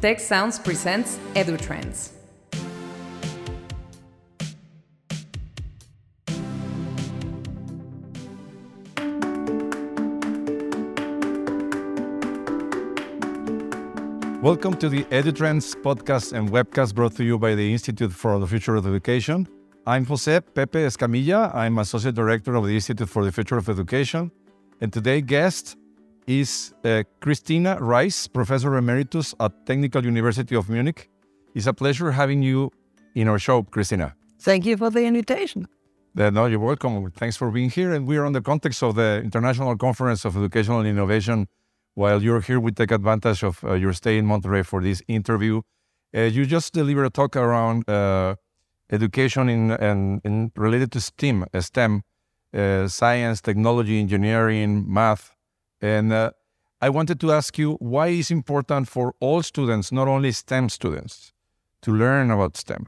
Tec Sounds presents EduTrends. Welcome to the EduTrends podcast and webcast brought to you by the Institute for the Future of Education. I'm Jose Pepe Escamilla. I'm Associate Director of the Institute for the Future of Education. And today's guest is uh, Kristina Reiss, Professor Emeritus at Technical University of Munich. It's a pleasure having you in our show, Kristina. Thank you for the invitation. Uh, no, you're welcome. Thanks for being here. And we are on the context of the International Conference of Educational Innovation. While you're here, we take advantage of uh, your stay in Monterrey for this interview. Uh, you just delivered a talk around uh, education in, and, in related to STEM, STEM, uh, science, technology, engineering, math, and uh, I wanted to ask you why it's important for all students, not only STEM students, to learn about STEM.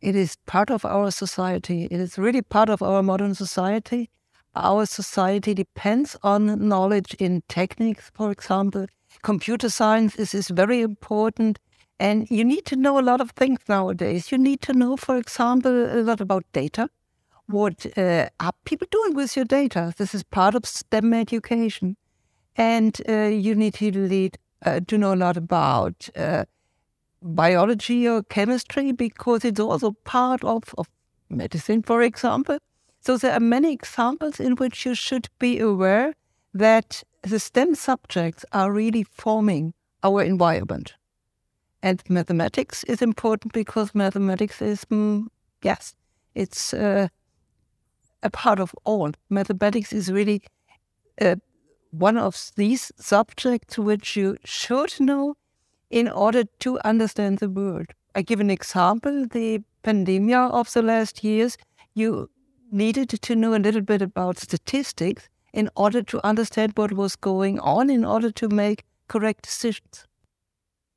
It is part of our society. It is really part of our modern society. Our society depends on knowledge in techniques, for example. Computer science is, is very important. And you need to know a lot of things nowadays. You need to know, for example, a lot about data what uh, are people doing with your data? This is part of STEM education. And uh, you need to, lead, uh, to know a lot about uh, biology or chemistry because it's also part of, of medicine, for example. So there are many examples in which you should be aware that the STEM subjects are really forming our environment. And mathematics is important because mathematics is, mm, yes, it's uh, a part of all. Mathematics is really uh, one of these subjects which you should know in order to understand the world. I give an example the pandemic of the last years. You needed to know a little bit about statistics in order to understand what was going on, in order to make correct decisions.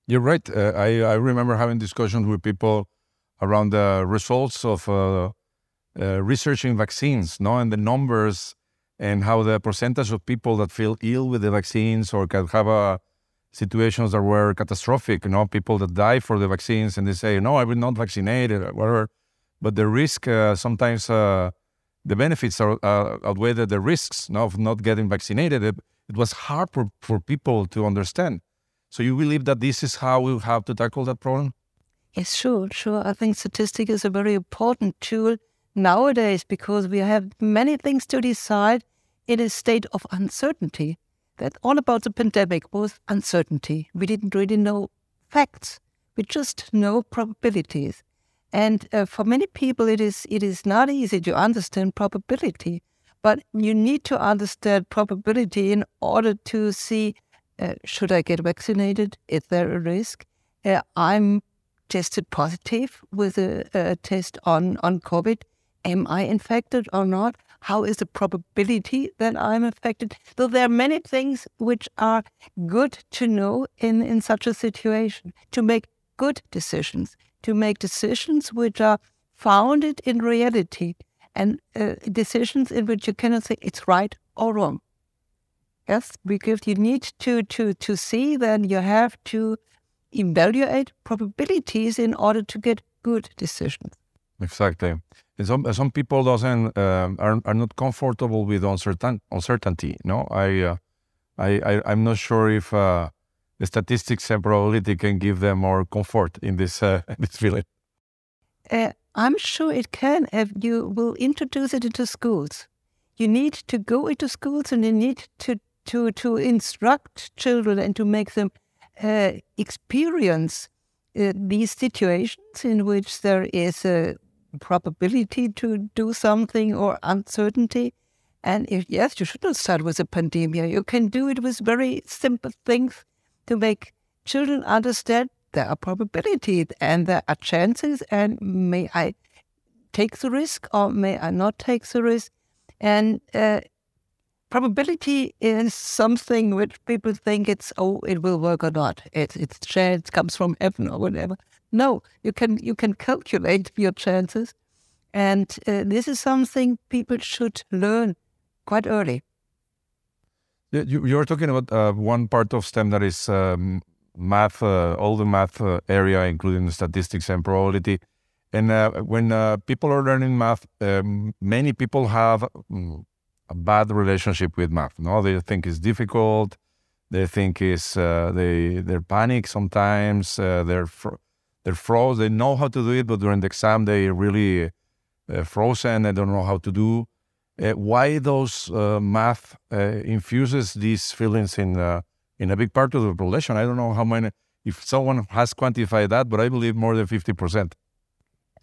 You're right. Uh, I, I remember having discussions with people around the results of uh, uh, researching vaccines, no, and the numbers and how the percentage of people that feel ill with the vaccines or can have a situations that were catastrophic, you know, people that die for the vaccines and they say, no, I will not vaccinate or whatever. But the risk, uh, sometimes uh, the benefits are, uh, outweigh the, risks no, of not getting vaccinated. It, it was hard for, for people to understand. So you believe that this is how we have to tackle that problem? Yes, sure, sure. I think statistics is a very important tool nowadays because we have many things to decide in a state of uncertainty. That all about the pandemic was uncertainty. We didn't really know facts. We just know probabilities. And uh, for many people, it is it is not easy to understand probability. But you need to understand probability in order to see: uh, should I get vaccinated? Is there a risk? Uh, I'm tested positive with a, a test on on COVID am I infected or not? How is the probability that I'm infected? So there are many things which are good to know in, in such a situation to make good decisions, to make decisions which are founded in reality and uh, decisions in which you cannot say it's right or wrong. Yes, because you need to, to, to see that you have to evaluate probabilities in order to get good decisions. Exactly. Some some people doesn't um, are are not comfortable with uncertain uncertainty. No, I, uh, I, I am not sure if uh, the statistics and probability can give them more comfort in this uh, this feeling. Uh, I'm sure it can if you will introduce it into schools. You need to go into schools and you need to to to instruct children and to make them uh, experience uh, these situations in which there is a probability to do something or uncertainty. And if yes, you shouldn't start with a pandemic. You can do it with very simple things to make children understand there are probabilities and there are chances, and may I take the risk or may I not take the risk? And uh, probability is something which people think it's oh it will work or not. It's chance comes from heaven or whatever. No, you can you can calculate your chances, and uh, this is something people should learn quite early. You, you were talking about uh, one part of STEM that is um, math, uh, all the math uh, area, including statistics and probability. And uh, when uh, people are learning math, um, many people have mm, a bad relationship with math. No, they think it's difficult. They think it's uh, they they panic sometimes. Uh, they're fr- they're froze. They know how to do it, but during the exam they really uh, frozen. They don't know how to do. Uh, why those uh, math uh, infuses these feelings in in a big part of the population? I don't know how many. If someone has quantified that, but I believe more than fifty percent.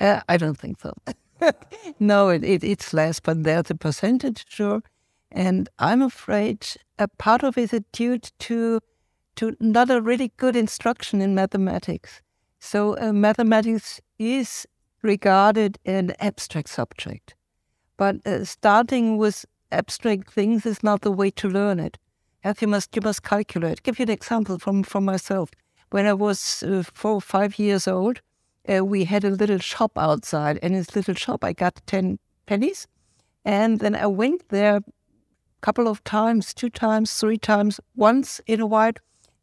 I don't think so. no, it, it, it's less, but there's a percentage, sure. And I'm afraid a part of it is due to to not a really good instruction in mathematics. So uh, mathematics is regarded an abstract subject, but uh, starting with abstract things is not the way to learn it. You must you must calculate. give you an example from from myself. When I was uh, four or five years old, uh, we had a little shop outside. And in this little shop, I got 10 pennies. And then I went there a couple of times, two times, three times, once in a while,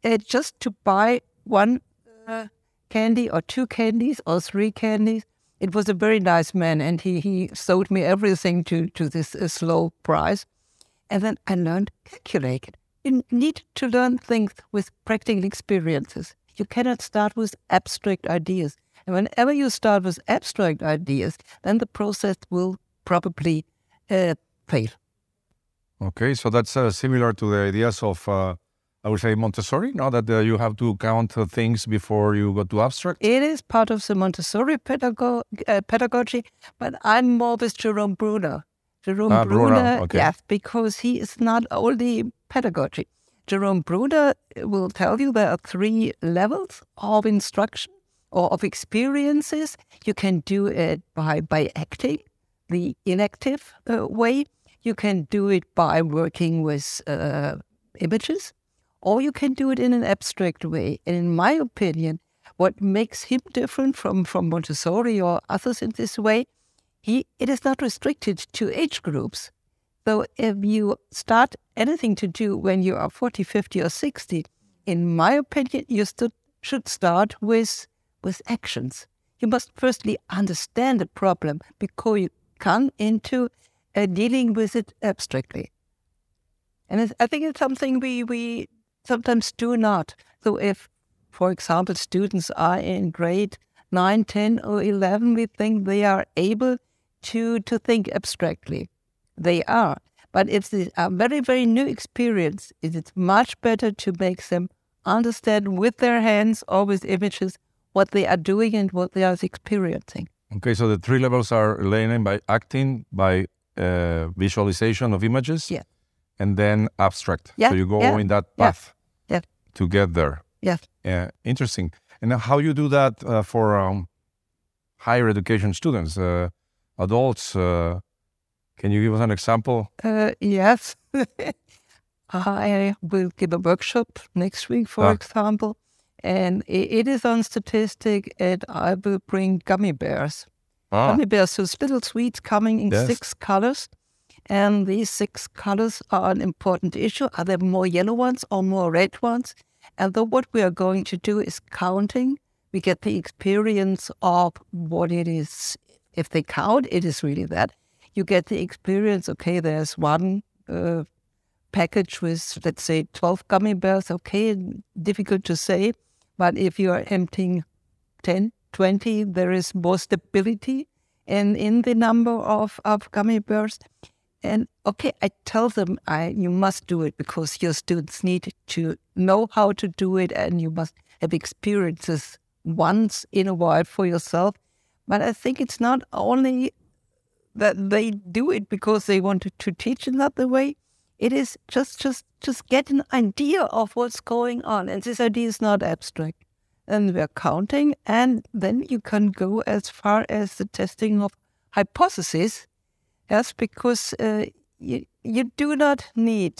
uh, just to buy one uh, candy or two candies or three candies. It was a very nice man, and he, he sold me everything to, to this uh, slow price. And then I learned calculate. You need to learn things with practical experiences. You cannot start with abstract ideas. And whenever you start with abstract ideas, then the process will probably uh, fail. Okay, so that's uh, similar to the ideas of, uh, I would say, Montessori, now that uh, you have to count uh, things before you go to abstract? It is part of the Montessori pedago- uh, pedagogy, but I'm more with Jerome Bruner. Jerome ah, Bruner, Bruner okay. yes, because he is not only pedagogy. Jerome Bruner will tell you there are three levels of instruction or of experiences. You can do it by, by acting, the enactive uh, way. You can do it by working with uh, images, or you can do it in an abstract way. And in my opinion, what makes him different from, from Montessori or others in this way, he it is not restricted to age groups. So if you start anything to do when you are 40, 50, or 60, in my opinion, you st- should start with with actions. You must firstly understand the problem before you come into uh, dealing with it abstractly. And I think it's something we, we sometimes do not. So if, for example, students are in grade 9, 10, or 11, we think they are able to, to think abstractly. They are. But if they are very, very new experience, it is much better to make them understand with their hands or with images what they are doing and what they are experiencing. Okay, so the three levels are learning by acting, by uh, visualization of images, yeah. and then abstract. Yeah, so you go yeah, in that path yeah. together. Yes. Yeah, interesting. And how you do that uh, for um, higher education students, uh, adults? Uh, can you give us an example? Uh, yes. I will give a workshop next week, for Ah. example, and it is on statistic, and I will bring gummy bears. Ah, Gummy bears, so little sweets coming in Yes. six colors. And these six colors are an important issue. Are there more yellow ones or more red ones? And then what we are going to do is counting. We get the experience of what it is. If they count, it is really that. You get the experience, okay, there's one uh, package with, let's say, 12 gummy bears. Okay, difficult to say. But if you are emptying 10, 20, there is more stability in, in the number of, of gummy bears. And okay, I tell them I you must do it because your students need to know how to do it and you must have experiences once in a while for yourself. But I think it's not only that they do it because they wanted to teach in another way. It is just just just get an idea of what's going on. And this idea is not abstract. And we're counting, and then you can go as far as the testing of hypotheses Yes, because uh, you, you do not need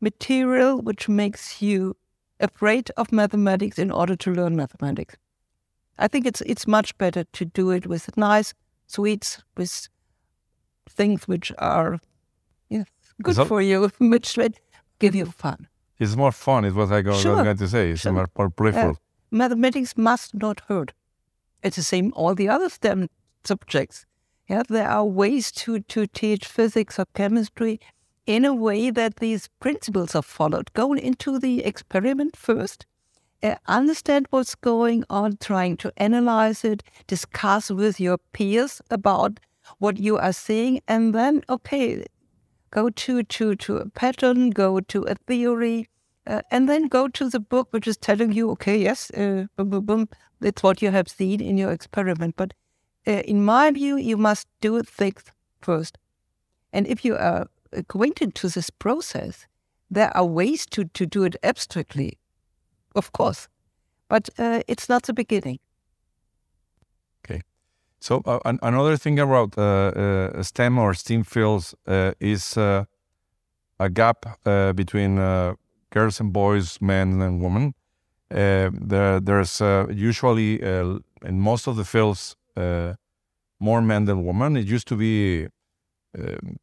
material which makes you afraid of mathematics in order to learn mathematics. I think it's it's much better to do it with nice sweets, with things which are yes, good So- for you, which give you fun. It's more fun. Is what I go, Sure. was going to say. It's Sure. more, more playful. mathematics must not hurt. It's the same all the other STEM subjects. Yeah, there are ways to, to teach physics or chemistry in a way that these principles are followed. Go into the experiment first, uh, understand what's going on, trying to analyze it, discuss with your peers about what you are seeing, and then, okay, go to, to, to a pattern, go to a theory, uh, and then go to the book which is telling you, okay, yes, uh, boom, boom, boom, that's what you have seen in your experiment. But uh, in my view, you must do things first. And if you are acquainted to this process, there are ways to, to do it abstractly, of course, but uh, it's not the beginning. Okay. So uh, an- another thing about uh, uh, STEM or STEAM fields uh, is uh, a gap between girls and boys, men and women. There, there's usually in most of the fields uh, more men than women. It used to be um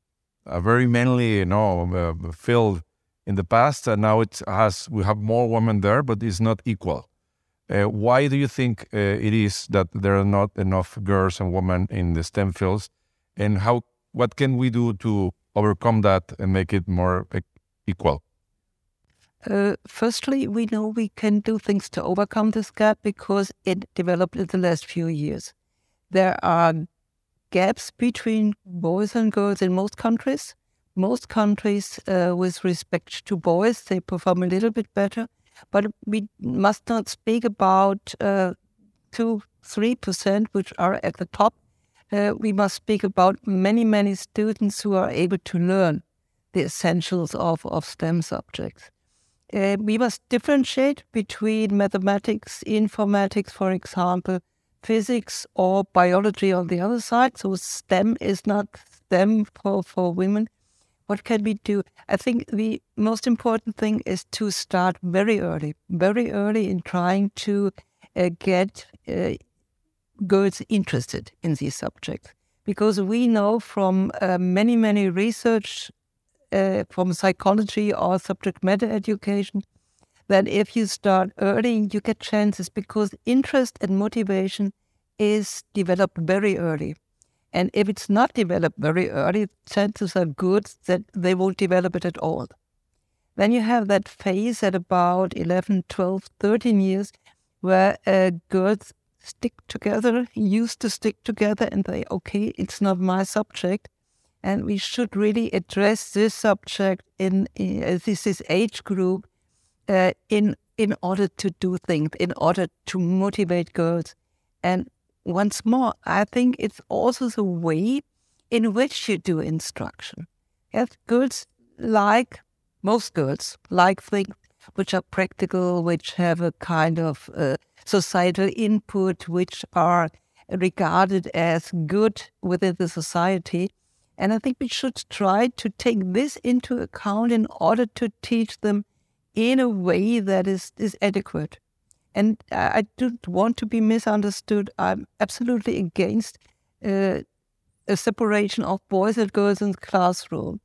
a very manly, you know, uh, field in the past, and now it has we have more women there, but it's not equal. Uh, why do you think uh, it is that there are not enough girls and women in the STEM fields, and how what can we do to overcome that and make it more equal? Uh, firstly, we know we can do things to overcome this gap because it developed in the last few years. There are gaps between boys and girls in most countries. Most countries, uh, with respect to boys, they perform a little bit better, but we must not speak about uh, two, three percent, which are at the top. Uh, we must speak about many, many students who are able to learn the essentials of, of STEM subjects. Uh, we must differentiate between mathematics, informatics, for example, physics or biology on the other side. So STEM is not STEM for, for women. What can we do? I think the most important thing is to start very early, very early in trying to uh, get uh, girls interested in these subjects. Because we know from uh, many, many research uh, from psychology or subject matter education that if you start early, you get chances because interest and motivation is developed very early. And if it's not developed very early, chances are good that they won't develop it at all. Then you have that phase at about 11, 12, 13 years where uh, girls stick together, used to stick together, and they, okay, it's not my subject. And we should really address this subject in, in uh, this, this age group uh, in in order to do things, in order to motivate girls. And once more, I think it's also the way in which you do instruction. Yes, girls like most girls like things which are practical, which have a kind of uh, societal input, which are regarded as good within the society. And I think we should try to take this into account in order to teach them in a way that is, is adequate. And I I don't want to be misunderstood. I'm absolutely against uh, a separation of boys and girls in the classroom.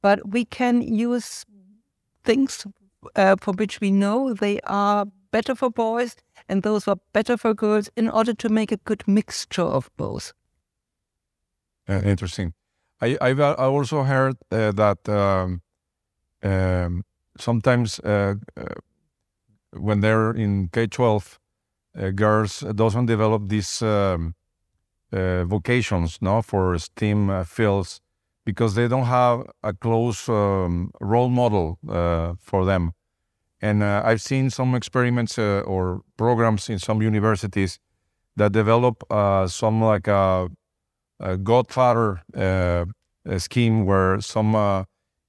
But we can use things uh, for which we know they are better for boys and those are better for girls in order to make a good mixture of both. Uh, interesting. I I've I also heard uh, that um, um, sometimes uh, uh, when they're in K twelve, uh, girls doesn't develop these um, uh, vocations, no, for STEAM uh, fields because they don't have a close um, role model uh, for them. And uh, I've seen some experiments uh, or programs in some universities that develop uh, some like a, a godfather uh, scheme where some uh,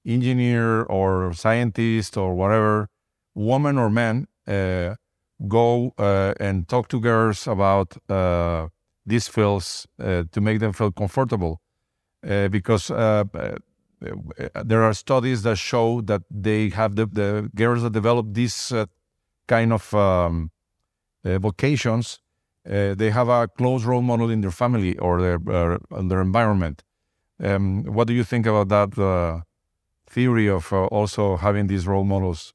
engineer or scientist or whatever, woman or man, uh, go uh, and talk to girls about uh, these fields uh, to make them feel comfortable. Uh, because uh, there are studies that show that they have the, the girls that develop these kind of um, vocations, they have a close role model in their family or their their environment. Um, what do you think about that theory of uh, also having these role models?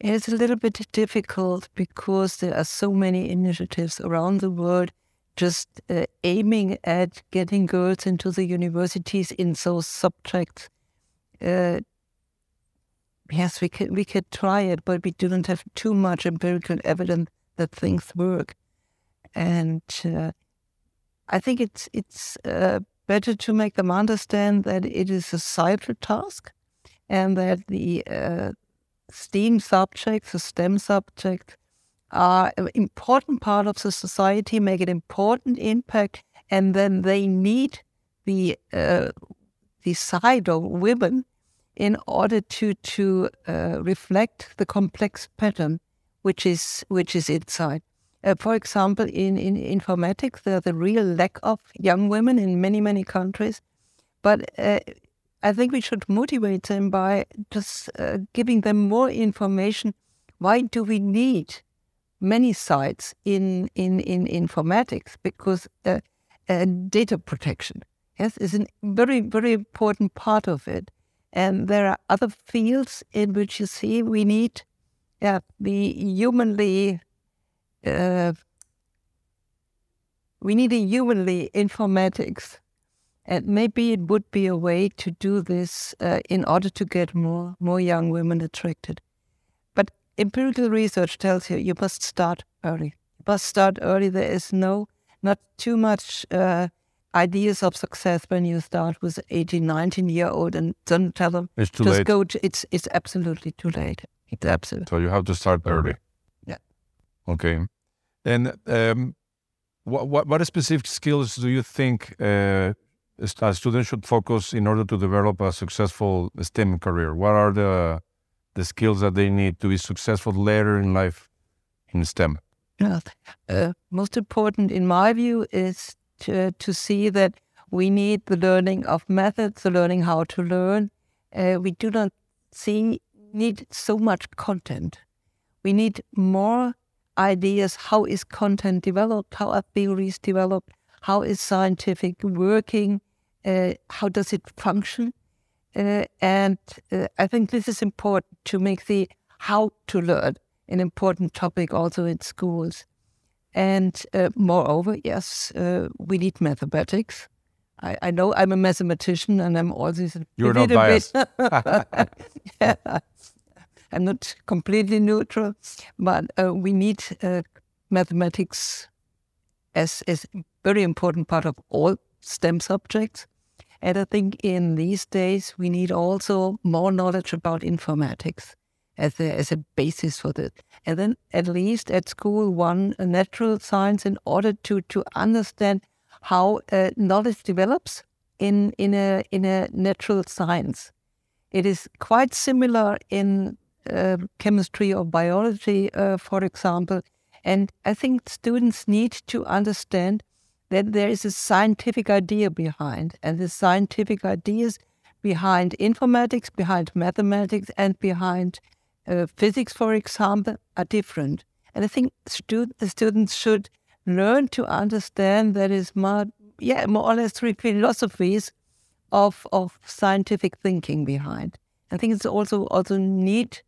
It's a little bit difficult because there are so many initiatives around the world just uh, aiming at getting girls into the universities in those subjects. Uh, yes, we could we could try it, but we don't have too much empirical evidence that things work. And uh, I think it's it's uh, better to make them understand that it is a societal task, and that the uh, STEAM subjects, the STEM subjects, are an important part of the society, make an important impact, and then they need the uh, the side of women in order to to uh, reflect the complex pattern which is which is inside. Uh, for example, in, in informatics, there's a real lack of young women in many many countries, but uh, I think we should motivate them by just uh, giving them more information. Why do we need many sites in in in informatics? Because uh, uh, data protection, yes, is a very very important part of it. And there are other fields in which you see we need yeah, the humanly uh, we need a humanly informatics and maybe it would be a way to do this uh, in order to get more more young women attracted. But empirical research tells you you must start early. You must start early. There is no not too much uh, ideas of success when you start with 18, 19 year old and don't tell them it's too just late. go to it's it's absolutely too late. It's absolutely So you have to start early. Yeah. Okay. And um, what, what what specific skills do you think uh, a student should focus in order to develop a successful STEM career? What are the the skills that they need to be successful later in life in STEM? Yeah. Uh, most important, in my view, is to, to see that we need the learning of methods, the learning how to learn. Uh, we do not see need so much content. We need more ideas. How is content developed? How are theories developed? How is scientific working? Uh, how does it function? Uh, and uh, I think this is important to make the how to learn an important topic also in schools. And uh, moreover, yes, uh, we need mathematics. I, I, know I'm a mathematician and I'm always a You're not biased. yeah. I'm not completely neutral, but uh, we need uh, mathematics as, a very important part of all STEM subjects. And I think in these days, we need also more knowledge about informatics as a, as a basis for this. And then at least at school, one natural science in order to, to understand how uh, knowledge develops in, in, a, in a natural science. It is quite similar in uh, chemistry or biology, uh, for example. And I think students need to understand that there is a scientific idea behind, and the scientific ideas behind informatics, behind mathematics, and behind uh, physics, for example, are different. And I think the students should learn to understand that is more, yeah, more or less three philosophies of of scientific thinking behind. I think it's also also need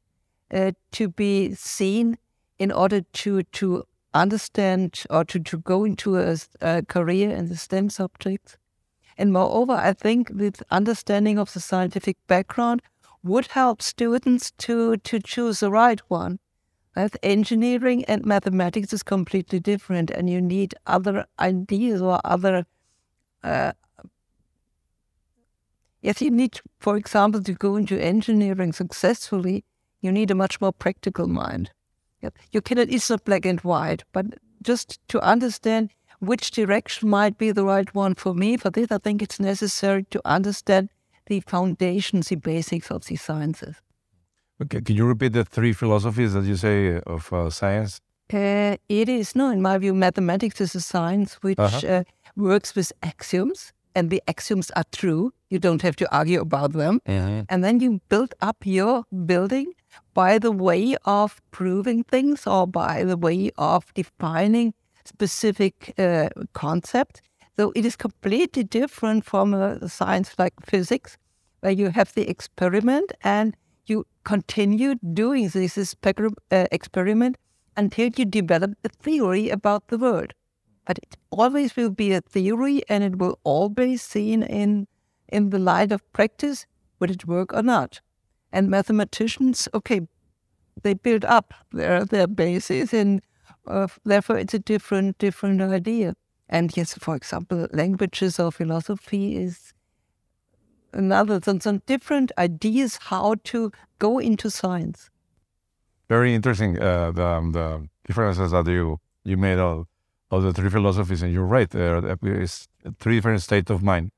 uh, to be seen in order to to understand or to, to go into a, a career in the STEM subjects. And moreover, I think with understanding of the scientific background would help students to, to choose the right one. Right? Engineering and mathematics is completely different, and you need other ideas or other. Uh, yes, you need, for example, to go into engineering successfully, you need a much more practical mind. You cannot, it's not black and white, but just to understand which direction might be the right one for me, for this, I think it's necessary to understand the foundations, the basics of the sciences. Okay, can you repeat the three philosophies that you say of uh, science? Uh, it is, no, in my view, mathematics is a science which uh-huh. uh, works with axioms, and the axioms are true. You don't have to argue about them. Mm-hmm. And then you build up your building by the way of proving things or by the way of defining specific uh, concepts. So it is completely different from a science like physics, where you have the experiment and you continue doing this uh, experiment until you develop a theory about the world. But it always will be a theory and it will always be seen in in the light of practice, would it work or not? And mathematicians, okay, they build up their their bases and uh, therefore it's a different different idea. And yes, for example, languages or philosophy is another some, some different ideas how to go into science. Very interesting. Uh, the, um, the differences that you you made of, of the three philosophies, and you're right. There is three different states of mind.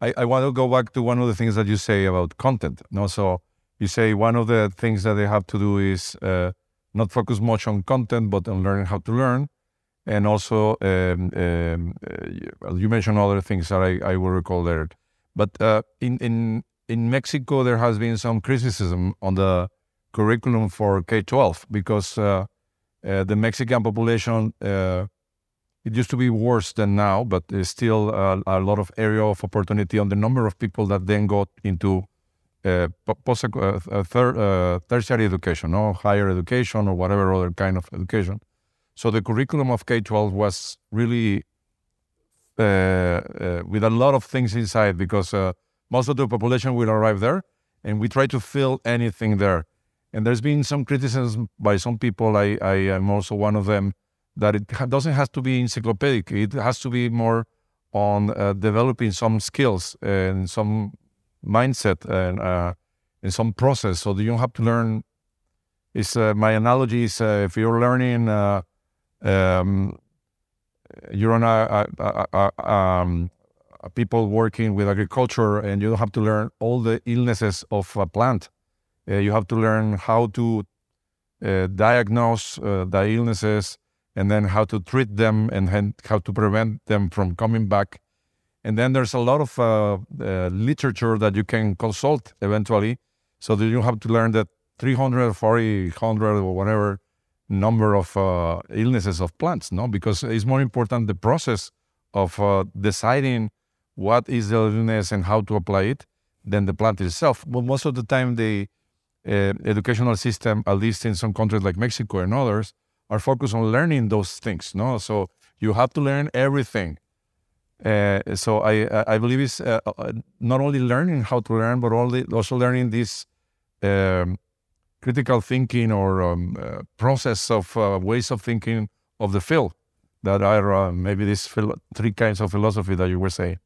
I, I want to go back to one of the things that you say about content. No, so you say one of the things that they have to do is uh, not focus much on content, but on learning how to learn. And also, um, um, uh, you mentioned other things that I, I will recall there. But uh, in, in, in Mexico, there has been some criticism on the curriculum for K 12 because uh, uh, the Mexican population, uh, it used to be worse than now, but there's still a lot of area of opportunity on the number of people that then got into uh, post uh, third, uh, tertiary education, no higher education or whatever other kind of education. So the curriculum of K twelve was really uh, uh, with a lot of things inside because uh, most of the population will arrive there, and we try to fill anything there. And there's been some criticism by some people. I, I am also one of them that it doesn't have to be encyclopedic. It has to be more on developing some skills and some mindset and uh, in some process. So you don't have to learn. Is uh, my analogy is uh, if you're learning, uh, um, you're on a, a, a, um, people working with agriculture, and you don't have to learn all the illnesses of a plant. Uh, you have to learn how to uh, diagnose the illnesses and then how to treat them and how to prevent them from coming back and then there's a lot of uh, uh, literature that you can consult eventually. So that you have to learn that 300, 400, or whatever number of uh, illnesses of plants, no? Because it's more important the process of uh, deciding what is the illness and how to apply it than the plant itself. But most of the time, the uh, educational system, at least in some countries like Mexico and others, are focused on learning those things, no? So you have to learn everything uh, so I I believe it's uh, uh, not only learning how to learn, but also learning this um, critical thinking or um, uh, process of uh, ways of thinking of the field that are uh, maybe these three kinds of philosophy that you were saying.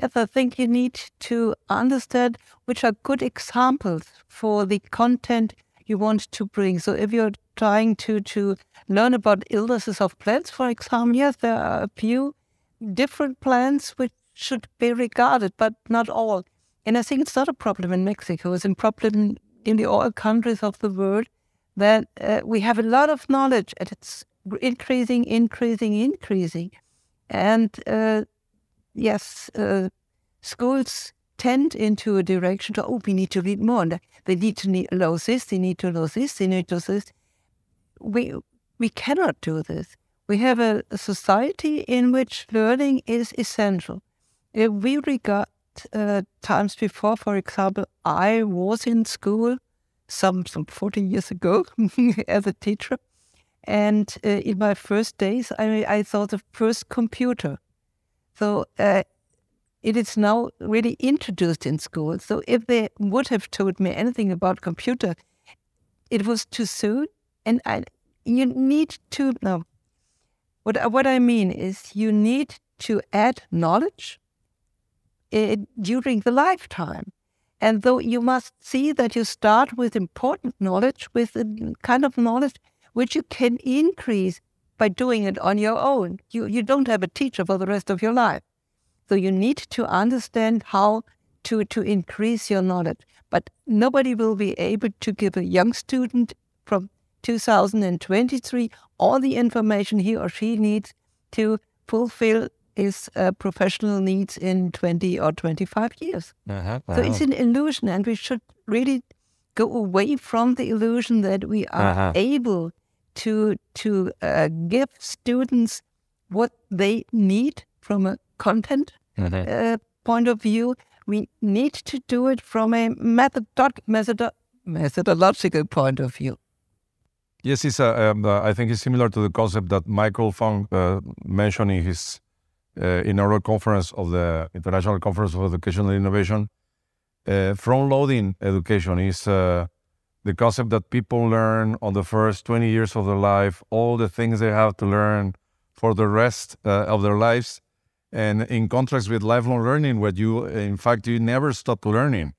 Yes, I think you need to understand which are good examples for the content you want to bring. So if you're trying to to learn about illnesses of plants, for example, yes, there are a few different plans which should be regarded, but not all. And I think it's not a problem in Mexico. It's a problem in the all countries of the world that uh, we have a lot of knowledge and it's increasing, increasing, increasing. And uh, yes, uh, schools tend into a direction to, oh, we need to read more. And they need to know this, they need to know this, they need to know this. We, we cannot do this. We have a, a society in which learning is essential. If we regard uh, times before, for example, I was in school some some 40 years ago as a teacher, and uh, in my first days, I, I saw the first computer. So uh, it is now really introduced in school. So if they would have told me anything about computer, it was too soon, and I you need to know what, what I mean is, you need to add knowledge uh, during the lifetime. And though you must see that you start with important knowledge, with a kind of knowledge which you can increase by doing it on your own. You, you don't have a teacher for the rest of your life. So you need to understand how to, to increase your knowledge. But nobody will be able to give a young student from 2023 all the information he or she needs to fulfill his uh, professional needs in 20 or 25 years. Uh-huh, wow. So it's an illusion, and we should really go away from the illusion that we are uh-huh. able to to uh, give students what they need from a content uh-huh. uh, point of view. We need to do it from a method, method methodological point of view. Yes, it's a, um, uh, I think it's similar to the concept that Michael Fung uh, mentioned in his uh, inaugural conference of the International Conference of Educational Innovation. Uh, front-loading education is uh, the concept that people learn on the first 20 years of their life, all the things they have to learn for the rest uh, of their lives. And in contrast with lifelong learning, where you, in fact, you never stop learning.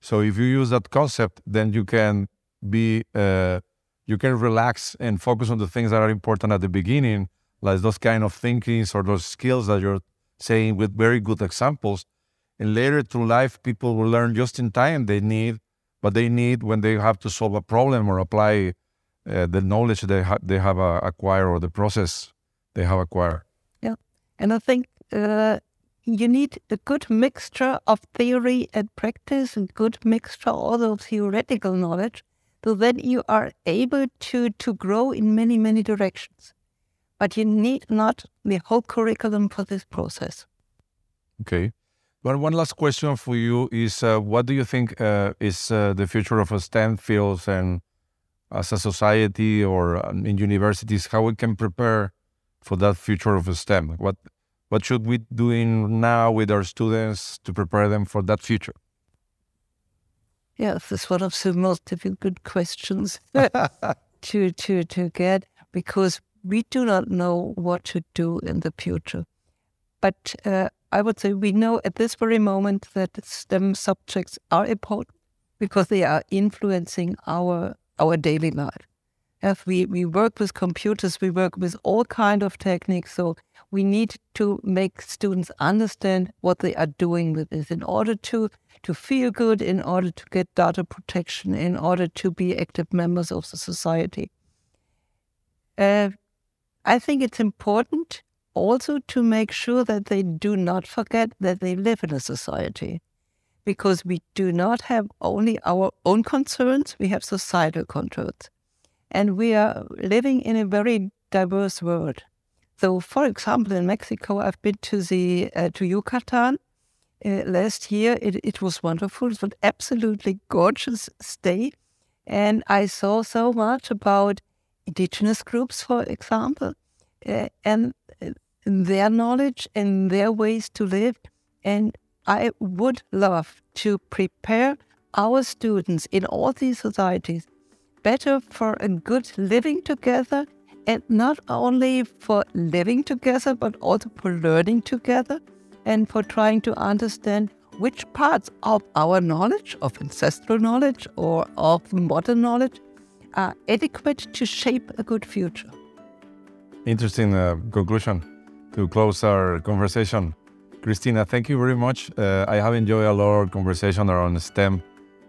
So if you use that concept, then you can be, uh, you can relax and focus on the things that are important at the beginning, like those kind of thinkings or those skills that you're saying with very good examples. And later through life, people will learn just in time they need but they need when they have to solve a problem or apply uh, the knowledge they, ha- they have uh, acquired or the process they have acquired. Yeah. And I think uh, you need a good mixture of theory and practice and good mixture also of theoretical knowledge so that you are able to, to grow in many, many directions. But you need not the whole curriculum for this process. Okay. Well, one last question for you is uh, what do you think uh, is uh, the future of STEM fields and as a society or um, in universities, how we can prepare for that future of STEM? What, what should we doing now with our students to prepare them for that future? Yes, it's one of the most difficult questions to, to, to get because we do not know what to do in the future. But uh, I would say we know at this very moment that STEM subjects are important because they are influencing our our daily life. As we, we work with computers, we work with all kind of techniques. So we need to make students understand what they are doing with this in order to to feel good, in order to get data protection, in order to be active members of the society. Uh, I think it's important also to make sure that they do not forget that they live in a society. Because we do not have only our own concerns, we have societal concerns. And we are living in a very diverse world. So, for example, in Mexico, I've been to the uh, to Yucatan uh, last year. It, it was wonderful. It was an absolutely gorgeous stay, and I saw so much about indigenous groups, for example, uh, and their knowledge and their ways to live. And I would love to prepare our students in all these societies better for a good living together and not only for living together but also for learning together and for trying to understand which parts of our knowledge, of ancestral knowledge or of modern knowledge, are adequate to shape a good future. Interesting uh, conclusion to close our conversation. Kristina, thank you very much. Uh, I have enjoyed a lot of conversation around STEM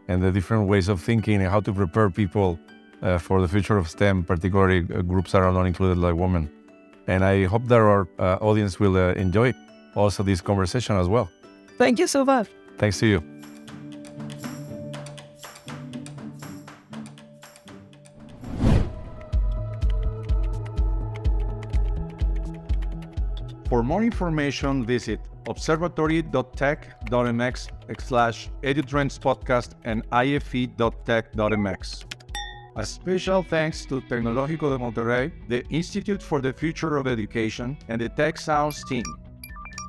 and the different ways of thinking and how to prepare people uh, for the future of STEM, particularly uh, groups that are not included like women. And I hope that our uh, audience will uh, enjoy also this conversation as well. Thank you so much. Thanks to you. For more information, visit observatory.tec.mx slash edutrends podcast and ife.tec.mx. A special thanks to Tecnológico de Monterrey, the Institute for the Future of Education, and the Tec Sounds team.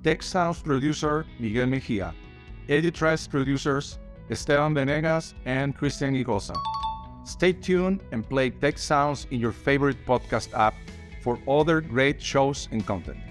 Tec Sounds producer Miguel Mejia. EduTrends producers Esteban Venegas and Christian Igosa. Stay tuned and play Tec Sounds in your favorite podcast app for other great shows and content.